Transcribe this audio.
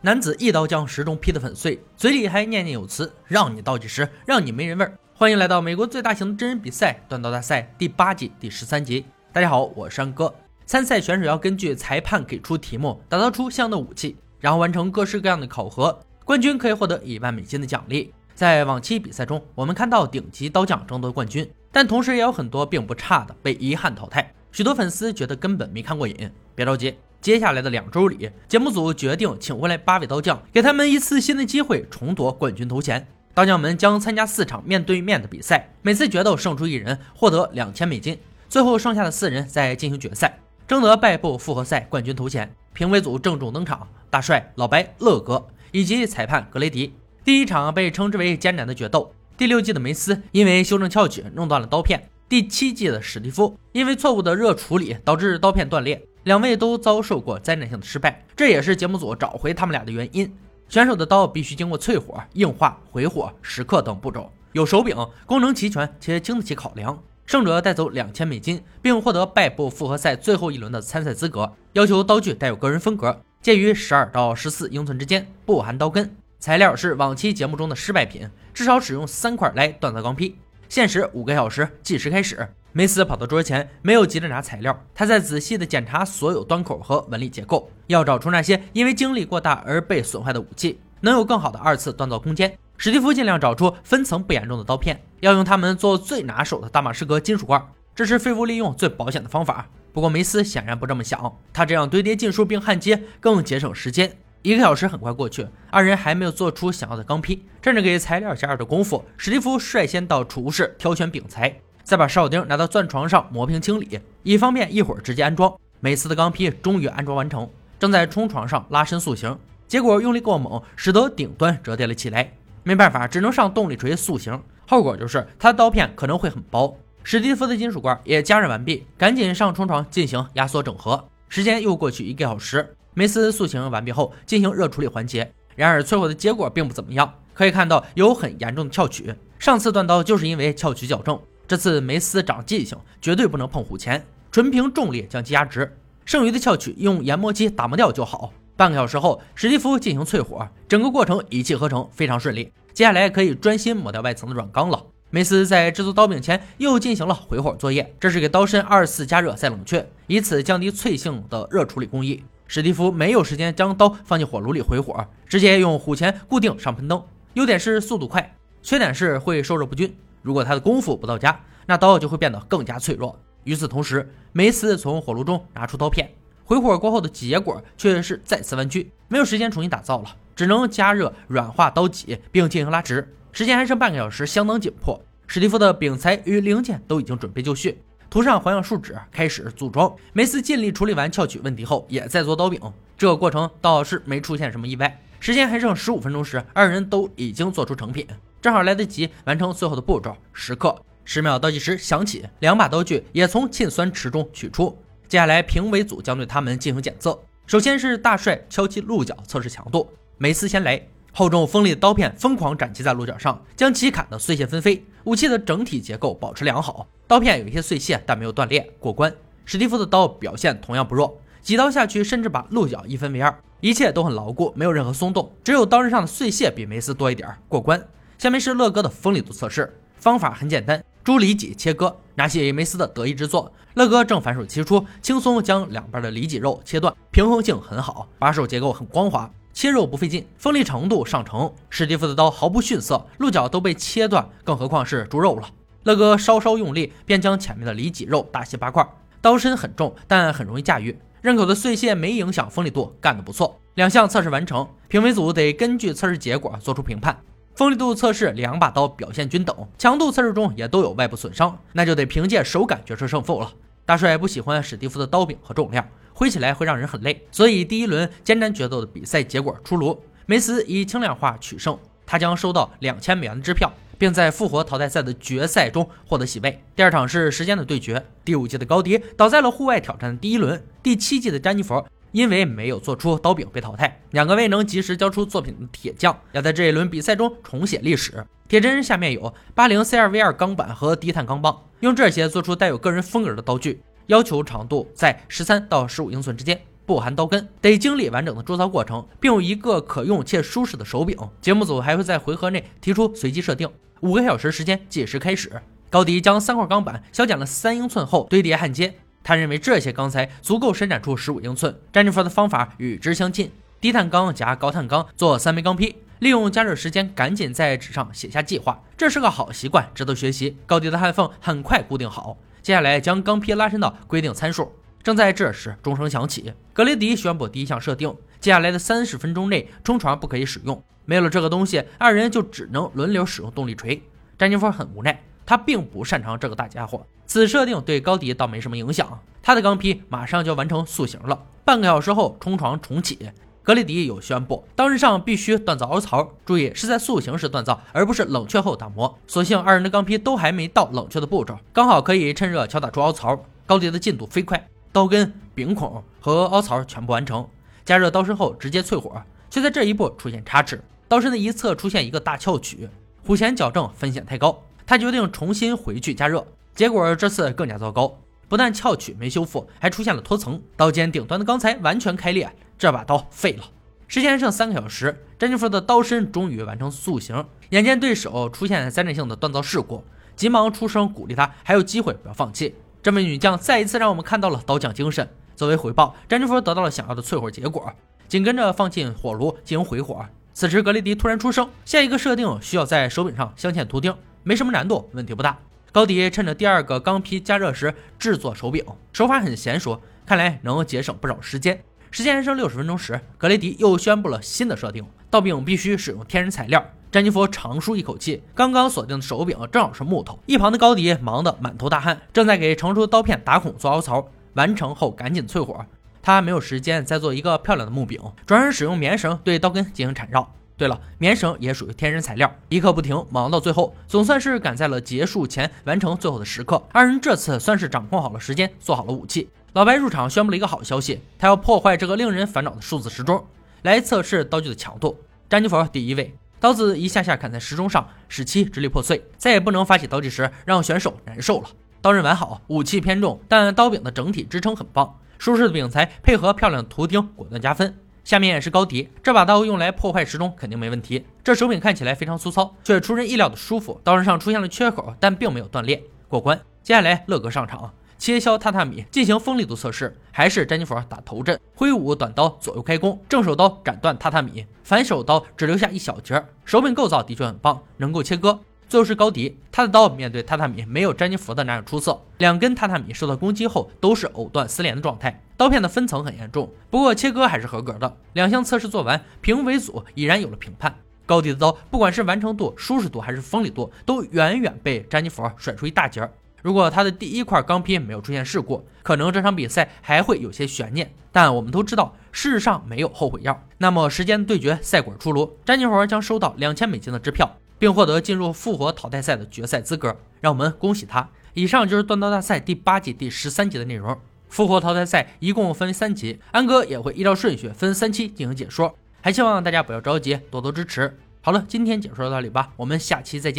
男子一刀将时钟劈得粉碎，嘴里还念念有词：“让你倒计时，让你没人味儿。”欢迎来到美国最大型的真人比赛——断刀大赛第八季第十三集。大家好，我是山哥。参赛选手要根据裁判给出题目，打造出相应的武器，然后完成各式各样的考核。冠军可以获得一万美金的奖励。在往期比赛中，我们看到顶级刀匠争夺冠军，但同时也有很多并不差的被遗憾淘汰。许多粉丝觉得根本没看过瘾。别着急。接下来的两周里，节目组决定请回来八位刀匠，给他们一次新的机会重夺冠军头衔。刀匠们将参加四场面对面的比赛，每次决斗胜出一人获得两千美金。最后剩下的四人再进行决赛，争得败部复活赛冠军头衔。评委组郑重登场：大帅、老白、乐哥以及裁判格雷迪。第一场被称之为艰难的决斗。第六季的梅斯因为修正翘曲弄断了刀片，第七季的史蒂夫因为错误的热处理导致刀片断裂。两位都遭受过灾难性的失败，这也是节目组找回他们俩的原因。选手的刀必须经过淬火、硬化、回火、蚀刻等步骤，有手柄，功能齐全且经得起考量。胜者带走两千美金，并获得败部复活赛最后一轮的参赛资格。要求刀具带有个人风格，介于十二到十四英寸之间，不含刀根。材料是往期节目中的失败品，至少使用三块来锻造钢坯。限时五个小时，计时开始。梅斯跑到桌前，没有急着拿材料，他在仔细地检查所有端口和纹理结构，要找出那些因为精力过大而被损坏的武器，能有更好的二次锻造空间。史蒂夫尽量找出分层不严重的刀片，要用它们做最拿手的大马士革金属罐，这是废物利用最保险的方法。不过梅斯显然不这么想，他这样堆叠金属并焊接更节省时间。一个小时很快过去，二人还没有做出想要的钢坯。趁着给材料加热的功夫，史蒂夫率先到储物室挑选饼材。再把哨钉拿到钻床上磨平清理，以方便一会儿直接安装。每次的钢坯终于安装完成，正在冲床上拉伸塑形，结果用力过猛，使得顶端折叠了起来。没办法，只能上动力锤塑形，后果就是他的刀片可能会很薄。史蒂夫的金属罐也加热完毕，赶紧上冲床进行压缩整合。时间又过去一个小时，梅斯塑形完毕后进行热处理环节，然而淬火的结果并不怎么样，可以看到有很严重的翘曲。上次断刀就是因为翘曲矫正。这次梅斯长记性，绝对不能碰虎钳，纯凭重力将其压直，剩余的翘曲用研磨机打磨掉就好。半个小时后，史蒂夫进行淬火，整个过程一气呵成，非常顺利。接下来可以专心磨掉外层的软钢了。梅斯在制作刀柄前又进行了回火作业，这是给刀身二次加热再冷却，以此降低脆性的热处理工艺。史蒂夫没有时间将刀放进火炉里回火，直接用虎钳固定上喷灯。优点是速度快，缺点是会受热不均。如果他的功夫不到家，那刀就会变得更加脆弱。与此同时，梅斯从火炉中拿出刀片，回火过后的结果却是再次弯曲，没有时间重新打造了，只能加热软化刀脊并进行拉直。时间还剩半个小时，相当紧迫。史蒂夫的柄材与零件都已经准备就绪，涂上环氧树脂，开始组装。梅斯尽力处理完翘曲问题后，也在做刀柄。这个过程倒是没出现什么意外。时间还剩十五分钟时，二人都已经做出成品。正好来得及完成最后的步骤，时刻十秒倒计时响起，两把刀具也从沁酸池中取出。接下来，评委组将对他们进行检测。首先是大帅敲击鹿角测试强度，梅斯先来，厚重锋利的刀片疯狂斩击在鹿角上，将其砍得碎屑纷飞。武器的整体结构保持良好，刀片有一些碎屑，但没有断裂，过关。史蒂夫的刀表现同样不弱，几刀下去甚至把鹿角一分为二，一切都很牢固，没有任何松动，只有刀刃上的碎屑比梅斯多一点，过关。下面是乐哥的锋利度测试，方法很简单，猪里脊切割，拿起梅斯的得意之作，乐哥正反手切出，轻松将两边的里脊肉切断，平衡性很好，把手结构很光滑，切肉不费劲，锋利程度上乘。史蒂夫的刀毫不逊色，鹿角都被切断，更何况是猪肉了。乐哥稍稍用力，便将前面的里脊肉大卸八块，刀身很重，但很容易驾驭，刃口的碎屑没影响锋利度，干得不错。两项测试完成，评委组得根据测试结果做出评判。锋利度测试，两把刀表现均等；强度测试中也都有外部损伤，那就得凭借手感决出胜负了。大帅不喜欢史蒂夫的刀柄和重量，挥起来会让人很累，所以第一轮艰难决斗的比赛结果出炉，梅斯以轻量化取胜，他将收到两千美元的支票，并在复活淘汰赛的决赛中获得席位。第二场是时间的对决，第五季的高迪倒在了户外挑战的第一轮，第七季的詹妮弗。因为没有做出刀柄被淘汰，两个未能及时交出作品的铁匠要在这一轮比赛中重写历史。铁砧下面有八零 C 二 V 二钢板和低碳钢棒，用这些做出带有个人风格的刀具，要求长度在十三到十五英寸之间。不含刀根，得经历完整的铸造过程，并有一个可用且舒适的手柄。节目组还会在回合内提出随机设定，五个小时时间计时开始。高迪将三块钢板削减了三英寸后堆叠焊接，他认为这些钢材足够伸展出十五英寸。詹妮弗的方法与之相近，低碳钢加高碳钢做三枚钢坯，利用加热时间赶紧在纸上写下计划，这是个好习惯，值得学习。高低的焊缝很快固定好，接下来将钢坯拉伸到规定参数。正在这时，钟声响起，格雷迪宣布第一项设定：接下来的三十分钟内，冲床不可以使用。没有了这个东西，二人就只能轮流使用动力锤。詹妮弗很无奈。他并不擅长这个大家伙，此设定对高迪倒没什么影响。他的钢坯马上就完成塑形了，半个小时后冲床重启。格雷迪有宣布，当日上必须锻造凹槽，注意是在塑形时锻造，而不是冷却后打磨。所幸二人的钢坯都还没到冷却的步骤，刚好可以趁热敲打出凹槽。高迪的进度飞快，刀根、柄孔和凹槽全部完成。加热刀身后直接淬火，却在这一步出现差池，刀身的一侧出现一个大翘曲，虎钳矫正风险太高。他决定重新回去加热，结果这次更加糟糕，不但翘曲没修复，还出现了脱层，刀尖顶端的钢材完全开裂，这把刀废了。时间剩三个小时，詹妮弗的刀身终于完成塑形，眼见对手出现灾难性的锻造事故，急忙出声鼓励他还有机会，不要放弃。这位女将再一次让我们看到了刀匠精神。作为回报，詹妮弗得到了想要的淬火结果，紧跟着放进火炉进行回火。此时格雷迪突然出声，下一个设定需要在手柄上镶嵌图钉。没什么难度，问题不大。高迪趁着第二个钢坯加热时制作手柄，手法很娴熟，看来能节省不少时间。时间还剩六十分钟时，格雷迪又宣布了新的设定：刀柄必须使用天然材料。詹妮弗长舒一口气，刚刚锁定的手柄正好是木头。一旁的高迪忙得满头大汗，正在给成熟刀片打孔做凹槽。完成后赶紧淬火，他没有时间再做一个漂亮的木柄，转而使用棉绳对刀根进行缠绕。对了，棉绳也属于天然材料，一刻不停，忙到最后，总算是赶在了结束前完成最后的时刻。二人这次算是掌控好了时间，做好了武器。老白入场宣布了一个好消息，他要破坏这个令人烦恼的数字时钟，来测试刀具的强度。詹妮弗第一位，刀子一下下砍在时钟上，使其支离破碎，再也不能发起刀击时让选手难受了。刀刃完好，武器偏重，但刀柄的整体支撑很棒，舒适的柄材配合漂亮的图钉，果断加分。下面是高迪，这把刀用来破坏时钟肯定没问题。这手柄看起来非常粗糙，却出人意料的舒服。刀刃上出现了缺口，但并没有断裂，过关。接下来乐哥上场，切削榻榻米进行锋利度测试，还是詹妮弗打头阵，挥舞短刀左右开弓，正手刀斩断榻榻米，反手刀只留下一小截。手柄构造的确很棒，能够切割。最后是高迪，他的刀面对榻榻米没有詹妮弗的那样出色，两根榻榻米受到攻击后都是藕断丝连的状态，刀片的分层很严重，不过切割还是合格的。两项测试做完，评委组已然有了评判。高迪的刀不管是完成度、舒适度还是锋利度，都远远被詹妮弗甩出一大截。如果他的第一块钢坯没有出现事故，可能这场比赛还会有些悬念。但我们都知道，世上没有后悔药。那么时间对决赛果出炉，詹妮弗将收到两千美金的支票。并获得进入复活淘汰赛的决赛资格，让我们恭喜他。以上就是断刀大赛第八季第十三集的内容。复活淘汰赛一共分为三集，安哥也会依照顺序分三期进行解说，还希望大家不要着急，多多支持。好了，今天解说到这里吧，我们下期再见。